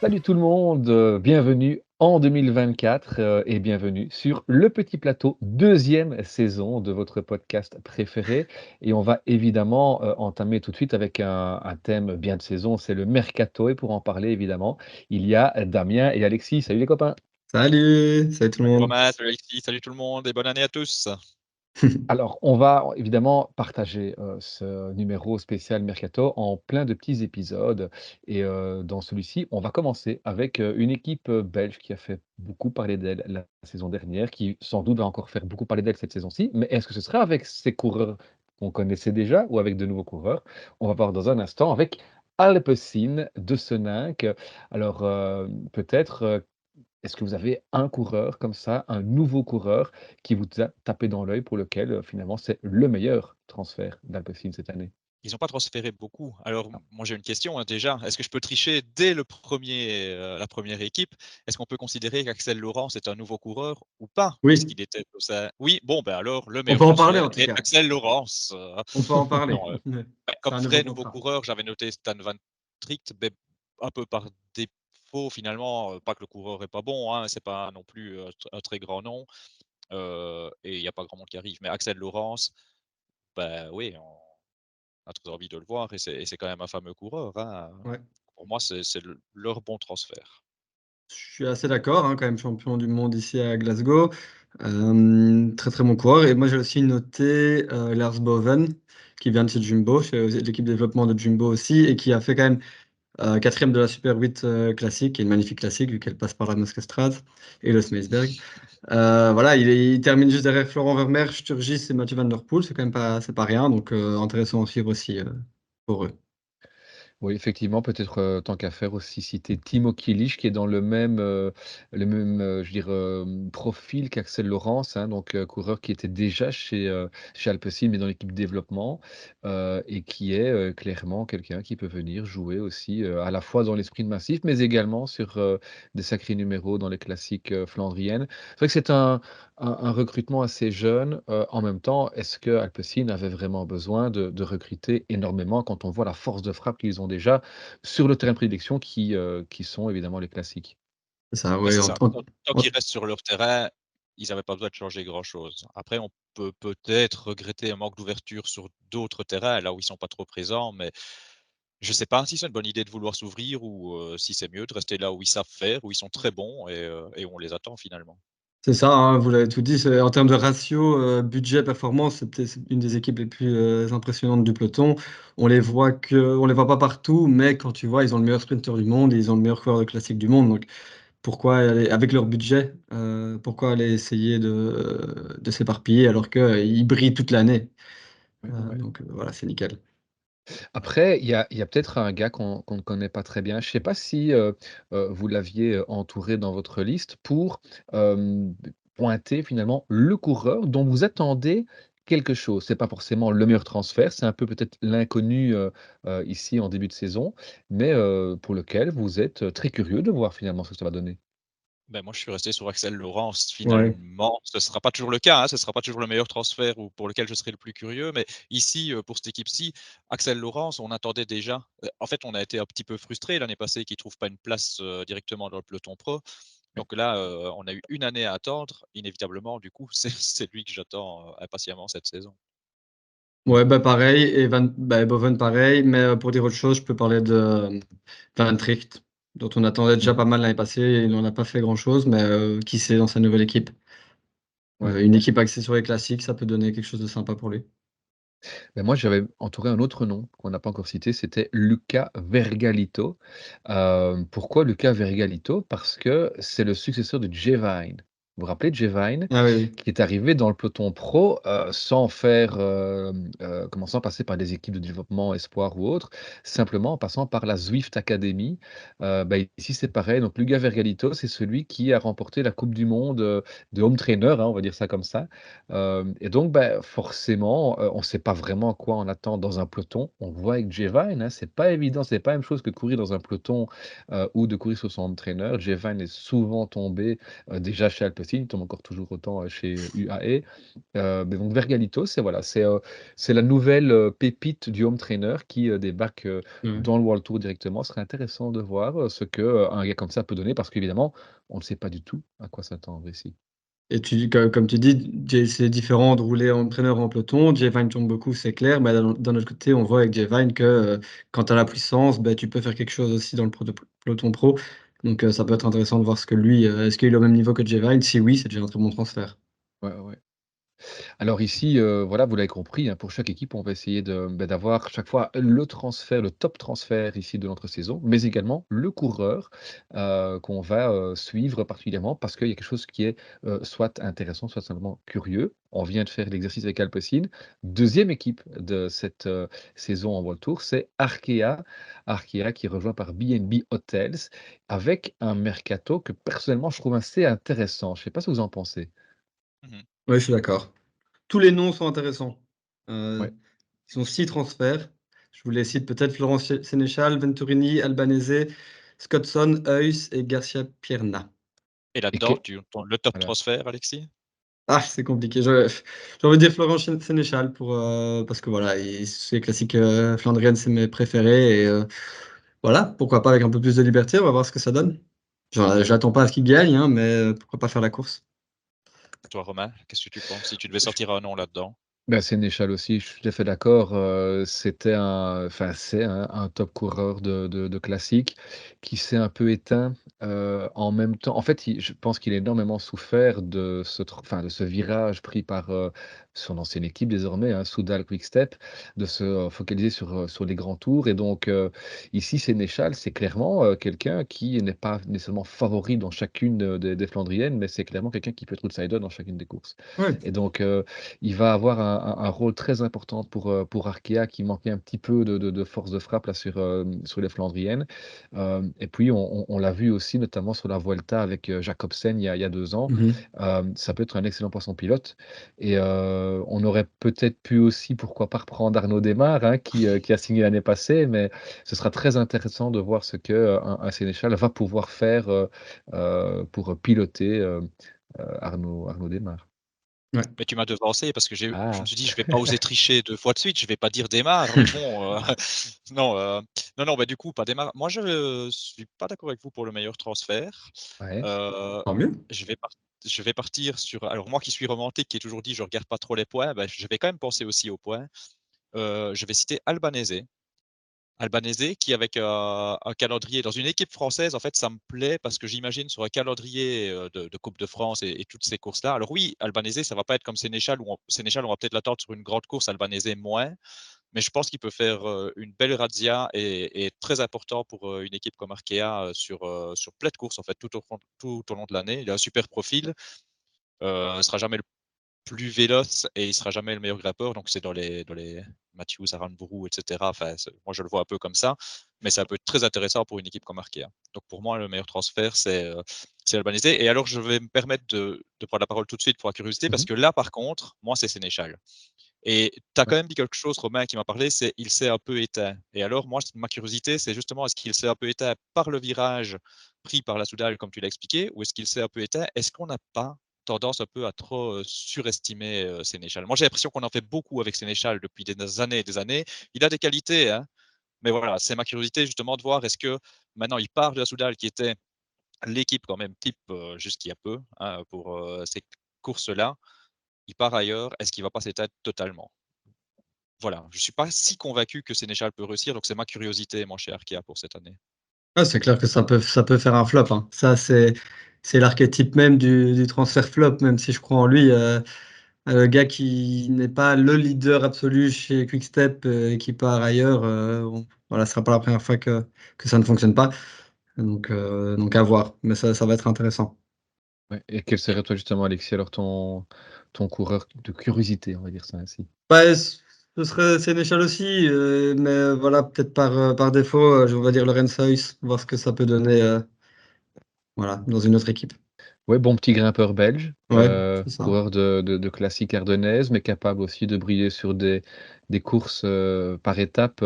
Salut tout le monde, bienvenue en 2024 euh, et bienvenue sur Le Petit Plateau, deuxième saison de votre podcast préféré. Et on va évidemment euh, entamer tout de suite avec un, un thème bien de saison, c'est le mercato. Et pour en parler, évidemment, il y a Damien et Alexis. Salut les copains. Salut, salut tout le monde. Thomas, salut Alexis, salut tout le monde et bonne année à tous. Alors, on va évidemment partager euh, ce numéro spécial Mercato en plein de petits épisodes. Et euh, dans celui-ci, on va commencer avec euh, une équipe belge qui a fait beaucoup parler d'elle la saison dernière, qui sans doute va encore faire beaucoup parler d'elle cette saison-ci. Mais est-ce que ce sera avec ces coureurs qu'on connaissait déjà ou avec de nouveaux coureurs? On va voir dans un instant avec Alpecin de Seninck. Alors, peut-être est-ce que vous avez un coureur comme ça, un nouveau coureur qui vous a tapé dans l'œil pour lequel euh, finalement c'est le meilleur transfert d'Alpecin cette année? Ils n'ont pas transféré beaucoup. Alors, Non. moi j'ai une question hein, déjà. Est-ce que je peux tricher dès le premier, euh, la première équipe? Est-ce qu'on peut considérer qu'Axel Laurent c'est un nouveau coureur ou pas? Oui, Puisqu'il était au sein- Oui, bon, ben alors le on meilleur peut en parler en tout cas. Axel Laurence. euh, On peut en parler. non, euh, comme un vrai nouveau coureur, j'avais noté Stan Van Tricht, un peu par défaut finalement. Pas que le coureur est pas bon, hein, c'est pas non plus un très grand nom. euh, et il n'y a pas grand monde qui arrive. Mais Axel Laurence, ben oui, on a très envie de le voir et c'est quand même un fameux coureur. hein. Ouais. Pour moi, c'est c'est le- leur bon transfert. Je suis assez d'accord, hein, quand même champion du monde ici à Glasgow. Euh, très très bon coureur. Et moi j'ai aussi noté euh, Lars Boven, qui vient de chez Jumbo, chez l'équipe développement de Jumbo aussi, et qui a fait quand même euh, quatrième de la Super 8 euh, classique, est une magnifique classique vu qu'elle passe par la Muskestrade et le Smeisberg. Euh, voilà, il, est- termine juste derrière Florent Vermeer, Sturgis et Mathieu Van Der Poel, c'est quand même pas, pas rien, donc euh, intéressant à suivre aussi pour eux. Oui, effectivement, peut-être, tant qu'à faire aussi citer Timo Kilic qui est dans le même, le même, je profil qu'Axel Laurence, hein, donc coureur qui était déjà chez, heu, chez Alpecin, mais dans l'équipe développement, et qui est, clairement quelqu'un qui peut venir jouer aussi, à la fois dans les sprints massifs, mais également sur, des sacrés numéros dans les classiques, flandriennes. C'est vrai que c'est un un un recrutement assez jeune, heu, en même temps, est-ce que Alpecin avait vraiment besoin de de recruter énormément quand on voit la force de frappe qu'ils ont déjà sur le terrain de prédilection qui, heu, qui sont évidemment les classiques? Ça, ouais, ça. Tant qu'ils restent sur leur terrain, ils n'avaient pas besoin de changer grand-chose. Après, on peut peut-être regretter un manque d'ouverture sur d'autres terrains, là où ils sont pas trop présents, mais je sais pas si c'est une bonne idée de vouloir s'ouvrir ou heu, si c'est mieux de rester là où ils savent faire, où ils sont très bons et heu et on les attend finalement. C'est ça, hein, vous l'avez tout dit, en termes de ratio euh, budget-performance, c'est peut-être une des équipes les plus euh, impressionnantes du peloton. On les voit que, on les voit pas partout, mais quand tu vois, ils ont le meilleur sprinter du monde, et ils ont le meilleur coureur de classique du monde, donc pourquoi aller, avec leur budget, euh, pourquoi aller essayer de, de s'éparpiller alors qu'ils brillent toute l'année? Ouais, ouais. donc voilà, c'est nickel. Après, il y a peut-être un gars qu'on ne connaît pas très bien. Je ne sais pas si, heu heu, vous l'aviez, heu, entouré dans votre liste pour, pointer finalement le coureur dont vous attendez quelque chose. C'est pas forcément le meilleur transfert, c'est un peu peut-être l'inconnu, ici en début de saison, mais pour lequel vous êtes, très curieux de voir finalement ce que ça va donner. Ben, moi, je suis resté sur Axel Laurence. Ouais. Finalement, ce ne sera pas toujours le cas, hein, ce ne sera pas toujours le meilleur transfert ou pour lequel je serai le plus curieux. Mais ici, euh, pour cette équipe-ci, Axel Laurence, on attendait déjà. euh, En fait, on a été un petit peu frustré l'année passée qu'il ne trouve pas une place euh, directement dans le peloton pro. Donc là, euh, on a eu une année à attendre. Inévitablement, du coup, c'est lui que j'attends impatiemment cette saison. Ouais, bah pareil, et Van, bah, Boven pareil, mais pour dire autre chose, je peux parler de Van Tricht, dont on attendait déjà mmh pas mal l'année passée, et il n'en a pas fait grand-chose, mais euh, qui sait dans sa nouvelle équipe. Ouais, Euh, une équipe axée sur les classiques, ça peut donner quelque chose de sympa pour lui. Ben moi, j'avais entouré un autre nom qu'on n'a pas encore cité, c'était Luca Vergalito. Hem, pourquoi Luca Vergalito? Parce que c'est le successeur de Jay Vine. Vous vous rappelez de Jay Vine? Ah oui. Qui est arrivé dans le peloton pro, heu, sans faire, hem, heu, comment sans passer par des équipes de développement espoir ou autre, simplement en passant par la Zwift Academy. Bah, ici, c'est pareil, donc Luca Vergalito, c'est celui qui a remporté la coupe du monde, de home trainer, hein, on va dire ça comme ça. Et donc, bah, forcément, on ne sait pas vraiment quoi on attend dans un peloton. On voit avec Jevine, hein, c'est pas évident, c'est pas la même chose que courir dans un peloton, ou de courir sur son home trainer. Jevine est souvent tombé, déjà chez Alpecin Il tombe encore toujours autant chez UAE. mais donc Vergalito, c'est voilà, c'est c'est la nouvelle pépite du home trainer qui débarque dans le World Tour directement. Ce serait intéressant de voir ce que un gars comme ça peut donner parce qu'évidemment, on ne sait pas du tout à quoi s'attendre ici. Et tu, comme tu dis, c'est différent de rouler en entraîneur en peloton. J-Vine tombe beaucoup, c'est clair. Mais d'un autre côté, on voit avec J-Vine que euh, quand tu as la puissance, ben, tu peux faire quelque chose aussi dans le peloton pro. Donc euh, ça peut être intéressant de voir ce que lui, euh, est-ce qu'il est au même niveau que J-Vine Si oui, c'est déjà un très bon transfert. Ouais, ouais. Alors ici, euh, voilà, vous l'avez compris, hein, pour chaque équipe, on va essayer de, bah, d'avoir chaque fois le transfert, le top transfert ici de notre saison, mais également le coureur euh, qu'on va euh, suivre particulièrement parce qu'il y a quelque chose qui est soit intéressant, soit simplement curieux. On vient de faire l'exercice avec Alpecin. Deuxième équipe de cette saison en World Tour, c'est Arkea. Arkea qui est rejoint par BNB Hotels avec un mercato que personnellement je trouve assez intéressant. Je ne sais pas ce que vous en pensez. Mmh oui, je suis d'accord. Tous les noms sont intéressants. Euh, ils sont six transferts. Je vous les cite peut-être Florence Sénéchal, Venturini, Albanese, Scottson, Heus et Garcia Pierna. Et là-dedans, le top transfert, Alexis? Ah, c'est compliqué. J'ai envie de dire Florence Sénéchal pour, euh, parce que voilà, c'est classique euh, flandrienne, c'est mes préférés. Et voilà, pourquoi pas avec un peu plus de liberté, on va voir ce que ça donne. J'attends pas à ce qu'il gagne, hein, mais pourquoi pas faire la course. Toi, Romain, qu'est-ce que tu penses si tu devais sortir un nom là-dedans? Ben, Sénéchal aussi, je suis tout à fait d'accord. c'était un, enfin, c'est un, top coureur de, de, classique qui s'est un peu éteint en même temps. En fait, je pense qu'il a énormément souffert de ce, enfin, de ce virage pris par son ancienne équipe désormais, hein, Soudal Quickstep, de se focaliser sur, sur les grands tours. Et donc, ici, Sénéchal, c'est clairement quelqu'un qui n'est pas nécessairement favori dans chacune des, Flandriennes, mais c'est clairement quelqu'un qui peut être outsider dans chacune des courses. Et donc, il va avoir un un, rôle très important pour, euh, pour Arkea qui manquait un petit peu de, de, force de frappe là, sur, euh, sur les Flandriennes. Euh, et puis, on, on, l'a vu aussi, notamment sur la Vuelta avec Jacobsen il y a, il y a deux ans. Mhm. ça peut être un excellent poisson pilote. Et on aurait peut-être pu aussi, pourquoi pas, reprendre Arnaud Desmar, hein, qui, qui, a signé l'année passée. Mais ce sera très intéressant de voir ce que un, Sénéchal va pouvoir faire pour piloter Arnaud, Arnaud Desmar. Mais tu m'as devancé parce que je me suis dit, je vais pas oser tricher deux fois de suite, je vais pas dire démarre. bon, euh, non, euh, non, non, bah, du coup, pas démarre. Moi, je suis pas d'accord avec vous pour le meilleur transfert. Euh, mieux. je vais, je vais partir sur. Alors, moi qui suis romantique, qui ai toujours dit, je regarde pas trop les points, bah, je vais quand même penser aussi aux points. je vais citer Albanese. Albanese, qui avec un calendrier dans une équipe française, en fait, ça me plaît parce que j'imagine sur un calendrier de, Coupe de France et, toutes ces courses-là. Alors oui, Albanese, ça va pas être comme Sénéchal, où Sénéchal, on va peut-être l'attendre sur une grande course, Albanese moins, mais je pense qu'il peut faire une belle razzia et, très important pour une équipe comme Arkea sur, sur plein de courses, en fait, tout au, tout au long de l'année. Il a un super profil. Euh, ne sera jamais le plus véloce et il sera jamais le meilleur grimpeur. Donc, c'est dans les, dans les Matthews, Aranburu, etc. Enfin, moi, je le vois un peu comme ça, mais ça peut être très intéressant pour une équipe comme Arkea. Donc, pour moi, le meilleur transfert, c'est euh, Albanese. Et alors, je vais me permettre de, de, prendre la parole tout de suite pour la curiosité, parce mmh que là, par contre, moi, c'est Sénéchal. Et tu as quand même dit quelque chose, Romain, qui m'a parlé, c'est il s'est un peu éteint. Et alors, moi, ma curiosité, c'est justement, est-ce qu'il s'est un peu éteint par le virage pris par la Soudal, comme tu l'as expliqué, ou est-ce qu'il s'est un peu éteint? Est-ce qu'on n'a pas tendance un peu à trop surestimer Sénéchal? Moi, j'ai l'impression qu'on en fait beaucoup avec Sénéchal depuis des années et des années. Il a des qualités, hein, mais voilà, c'est ma curiosité justement de voir est-ce que maintenant il part de la Soudal qui était l'équipe quand même type jusqu'il y a peu hein, pour ces courses-là. Il part ailleurs, est-ce qu'il va pas s'éteindre totalement? Voilà, je ne suis pas si convaincu que Sénéchal peut réussir, donc c'est ma curiosité, mon cher Kia, pour cette année. Ah, c'est clair que ça peut, ça peut faire un flop. Hein. Ça, c'est c'est l'archétype même du, transfert flop, même si je crois en lui. Euh, le gars qui n'est pas le leader absolu chez Quickstep euh, et qui part ailleurs, euh, voilà, ce ne sera pas la première fois que, que ça ne fonctionne pas. Donc, donc à voir, mais ça, ça va être intéressant. Et quel serait toi justement, Alexis, alors ton, ton coureur de curiosité, on va dire ça ainsi bah, Ce serait Sénéchal aussi, mais voilà, peut-être par, par défaut, on va dire Lorenz Heuss, voir ce que ça peut donner voilà, dans une autre équipe. Ouais, bon petit grimpeur belge, euh, coureur de, de, classique ardennaise, mais capable aussi de briller sur des, des courses euh, par étapes.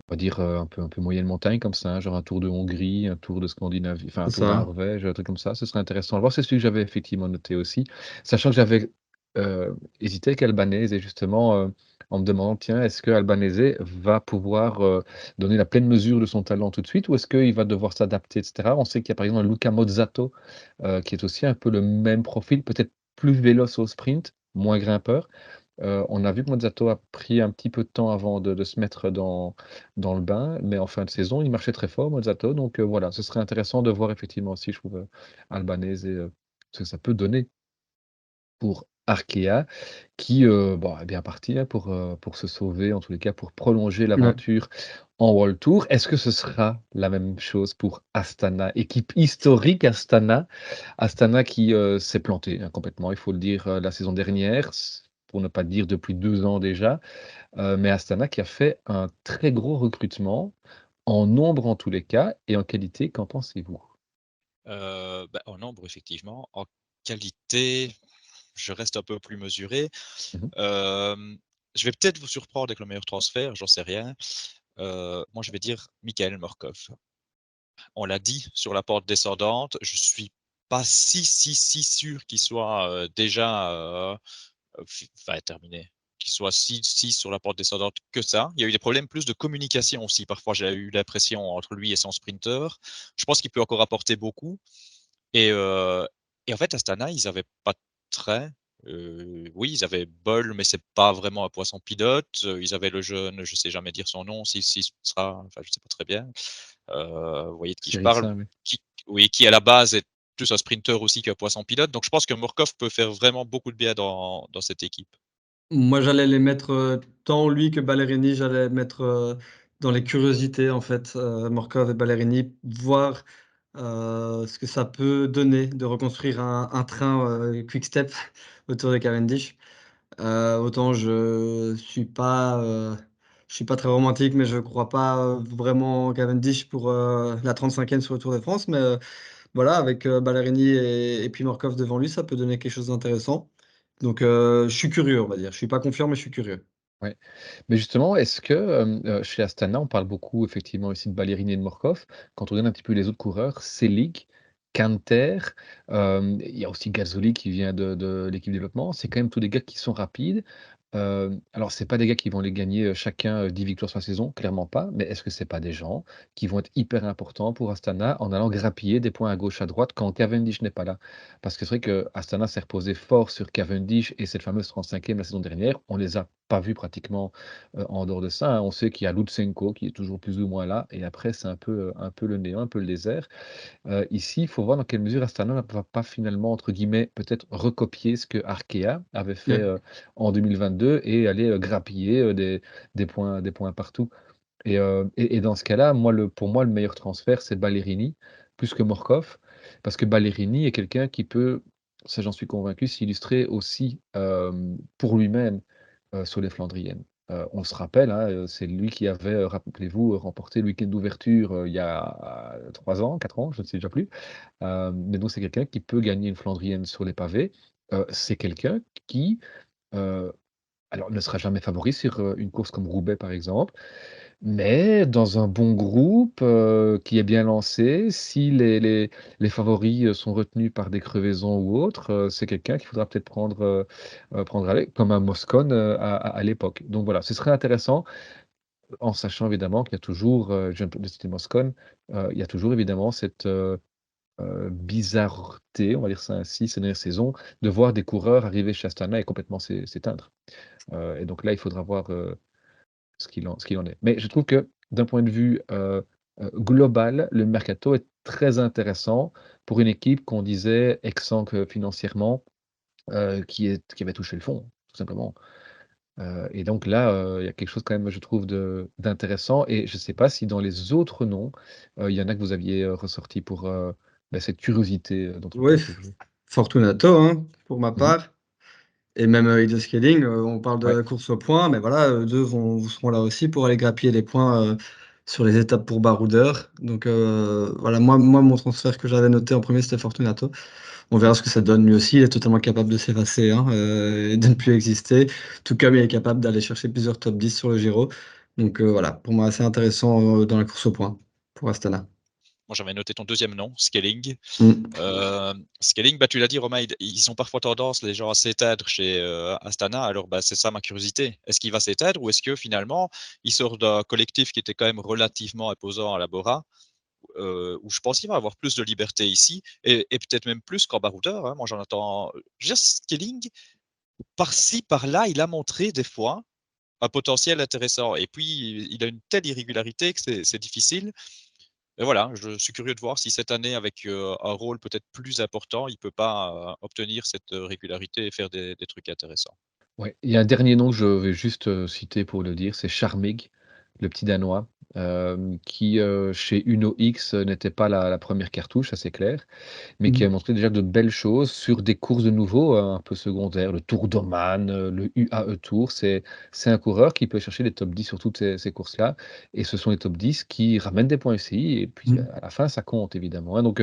Euh, on va dire, un peu un peu moyenne montagne comme ça, hein, genre un tour de Hongrie, un tour de Scandinavie, enfin un tour de Norvège, un truc comme ça, ce serait intéressant à voir. C'est celui que j'avais effectivement noté aussi, sachant que j'avais, hésité avec Albanese et justement, en me demandant: «Tiens, est-ce que Albanese va pouvoir, donner la pleine mesure de son talent tout de suite ou est-ce qu'il va devoir s'adapter?» et cetera? On sait qu'il y a par exemple Luca Mozzato, qui est aussi un peu le même profil, peut-être plus véloce au sprint, moins grimpeur. On a vu que Mozzato a pris un petit peu de temps avant de se mettre dans dans le bain, mais en fin de saison, il marchait très fort Mozzato donc voilà, ce serait intéressant de voir effectivement aussi, je trouve, Albanese ce que ça peut donner pour Arkea qui, bon, est bien parti, hein, pour, pour se sauver, en tous les cas pour prolonger l'aventure en World Tour. Est-ce que ce sera la même chose pour Astana? Équipe historique Astana? Astana qui, s'est planté, hein, complètement, il faut le dire, la saison dernière, pour ne pas dire depuis deux ans déjà. mais Astana qui a fait un très gros recrutement, en nombre en tous les cas et en qualité, qu'en pensez-vous? Bah, en nombre effectivement, en qualité je reste un peu plus mesuré. Mmh je vais peut-être vous surprendre avec le meilleur transfert, j'en sais rien. moi, je vais dire Michael Morkov. On l'a dit sur la porte descendante, je suis pas si, si, si sûr qu'il soit déjà terminé, qu'il soit si, si sur la porte descendante que ça. Il y a eu des problèmes plus de communication aussi. Parfois, j'ai eu l'impression entre lui et son sprinter. Je pense qu'il peut encore apporter beaucoup. Et, et en fait, Astana, ils n'avaient pas très. oui, ils avaient Bol, mais c'est pas vraiment un poisson pilote. ils avaient le jeune, je sais jamais dire son nom, si, si ce sera, enfin, je sais pas très bien. vous voyez de qui je parle, qui, oui, qui à la base est plus un sprinter aussi qu'un poisson pilote. Donc je pense que Morkov peut faire vraiment beaucoup de bien dans, dans cette équipe. Moi, j'allais les mettre tant lui que Ballerini, j'allais mettre dans les curiosités en fait, Morkov et Ballerini, voir euh, ce que ça peut donner de reconstruire un, train euh, quick step autour de Cavendish. Euh, autant je suis pas, suis pas très romantique, mais je crois pas vraiment Cavendish pour la 35e sur le Tour de France. Mais voilà, avec Ballerini et, puis Morkov devant lui, ça peut donner quelque chose d'intéressant. Donc je suis curieux, on va dire. Je suis pas confiant, mais je suis curieux. Mais justement, est-ce que, chez Astana, on parle beaucoup effectivement ici de Ballerini et de Morkov. Quand on regarde un petit peu les autres coureurs, Selig, Kanter, il y a aussi Gazoli qui vient de de l'équipe développement. C'est quand même tous des gars qui sont rapides. Euh, alors, c'est pas des gars qui vont les gagner chacun 10 victoires sur la saison, clairement pas. Mais est-ce que c'est pas des gens qui vont être hyper importants pour Astana en allant grappiller des points à gauche, à droite quand Cavendish n'est pas là? Parce que c'est vrai que Astana s'est reposé fort sur Cavendish et cette fameuse 35e la saison dernière. On les a pas vus pratiquement en dehors de ça. Hein. On sait qu'il y a Lutsenko qui est toujours plus ou moins là. Et après, c'est un peu, un peu le néant, un peu le désert. ici, il faut voir dans quelle mesure Astana ne va pas finalement, entre guillemets, peut-être recopier ce que Arkea avait fait en 2022 et aller grappiller des, points, des points partout. Et, dans ce cas-là, moi, le, pour moi, le meilleur transfert, c'est Ballerini, plus que Morkov, parce que Ballerini est quelqu'un qui peut, ça j'en suis convaincu, s'illustrer aussi pour lui-même sur les Flandriennes. on se rappelle, hein, c'est lui qui avait, rappelez-vous, remporté le week-end d'ouverture il y a trois ans, quatre ans, je ne sais déjà plus. mais donc c'est quelqu'un qui peut gagner une Flandrienne sur les pavés. c'est quelqu'un qui alors, ne sera jamais favori sur, une course comme Roubaix, par exemple, mais dans un bon groupe, qui est bien lancé, si les les favoris, sont retenus par des crevaisons ou autres, c'est quelqu'un qu'il faudra peut-être prendre, prendre avec, comme un Moscone, à à l'époque. Donc voilà, ce serait intéressant, en sachant évidemment qu'il y a toujours, je viens de citer Moscone, il y a toujours évidemment cette, bizarreté, on va dire ça ainsi, ces dernières saisons, de voir des coureurs arriver chez Astana et complètement s'éteindre. et donc là, il faudra voir ce qu'il en, en, est. Mais je trouve que d'un point de vue global, le mercato est très intéressant pour une équipe qu'on disait exsangue financièrement, qui, est, qui avait touché le fond, tout simplement. et donc là, il y a quelque chose quand même, je trouve, d'intéressant. Et je ne sais pas si dans les autres noms, il y en a que vous aviez ressorti pour bah, cette curiosité dont Oui, Fortunato, hein, pour ma mmh part. Et même euh, Scaling, on parle de la course au point, mais voilà, deux vont, seront là aussi pour aller grappiller les points sur les étapes pour baroudeur. Donc voilà, moi, moi, mon transfert que j'avais noté en premier, c'était Fortunato. On verra ce que ça donne. Lui aussi, il est totalement capable de s'effacer hein, et de ne plus exister. Tout comme il est capable d'aller chercher plusieurs top 10 sur le Giro. Donc voilà, pour moi, assez intéressant dans la course au point pour Astana. Moi, j'avais noté ton deuxième nom, Scaling. Mm. scaling, bah, tu l'as dit, Romain, ils ont parfois tendance, les gens, à s'éteindre chez Astana. Alors, bah, c'est ça ma curiosité. Est-ce qu'il va s'éteindre ou est-ce que finalement, il sort d'un collectif qui était quand même relativement imposant à la Bora où je pense qu'il va avoir plus de liberté ici et, peut-être même plus qu'en baroudeur. Hein? Moi, j'en attends. Juste Scaling, par-ci, par-là, il a montré des fois un potentiel intéressant. Et puis, il a une telle irrégularité que c'est difficile. Et voilà, je suis curieux de voir si cette année, avec un rôle peut-être plus important, il ne peut pas obtenir cette régularité et faire des, trucs intéressants. Ouais, il y a un dernier nom que je vais juste citer pour le dire, c'est Charmig, le petit Danois, qui chez Uno X n'était pas la, première cartouche, ça c'est clair, mais qui a mmh. montré déjà de belles choses sur des courses de nouveau un peu secondaires, le Tour d'Oman, le UAE Tour. C'est un coureur qui peut chercher les top 10 sur toutes ces, courses-là, et ce sont les top 10 qui ramènent des points ici, et puis mmh. à la fin ça compte évidemment. Hein. donc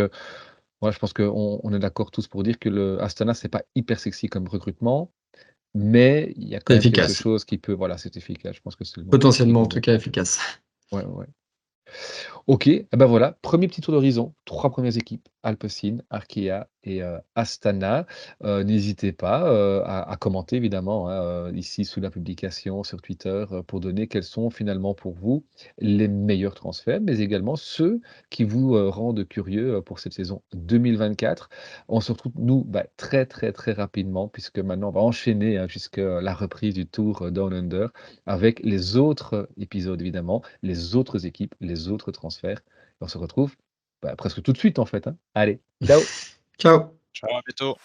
voilà, je pense qu'on on est d'accord tous pour dire que le Astana c'est pas hyper sexy comme recrutement, mais il y a quand même quelque chose qui peut, voilà, c'est efficace. Je pense que c'est Potentiellement, en tout cas, efficace. Ouais, ouais. OK, et ben voilà, premier petit tour d'horizon, trois premières équipes, Alpecin, Arkea et Astana. n'hésitez pas, à commenter évidemment, hein, ici sous la publication sur Twitter, pour donner quels sont finalement pour vous les meilleurs transferts, mais également ceux qui vous, rendent curieux, pour cette saison 2024. On se retrouve nous, bah, très, très, très rapidement puisque maintenant on va enchaîner, hein, jusque la reprise du Tour Down Under avec les autres épisodes évidemment, les autres équipes, les autres transferts. On se retrouve, bah, presque tout de suite en fait, hein. Allez, ciao! Ciao. Ciao, à bientôt.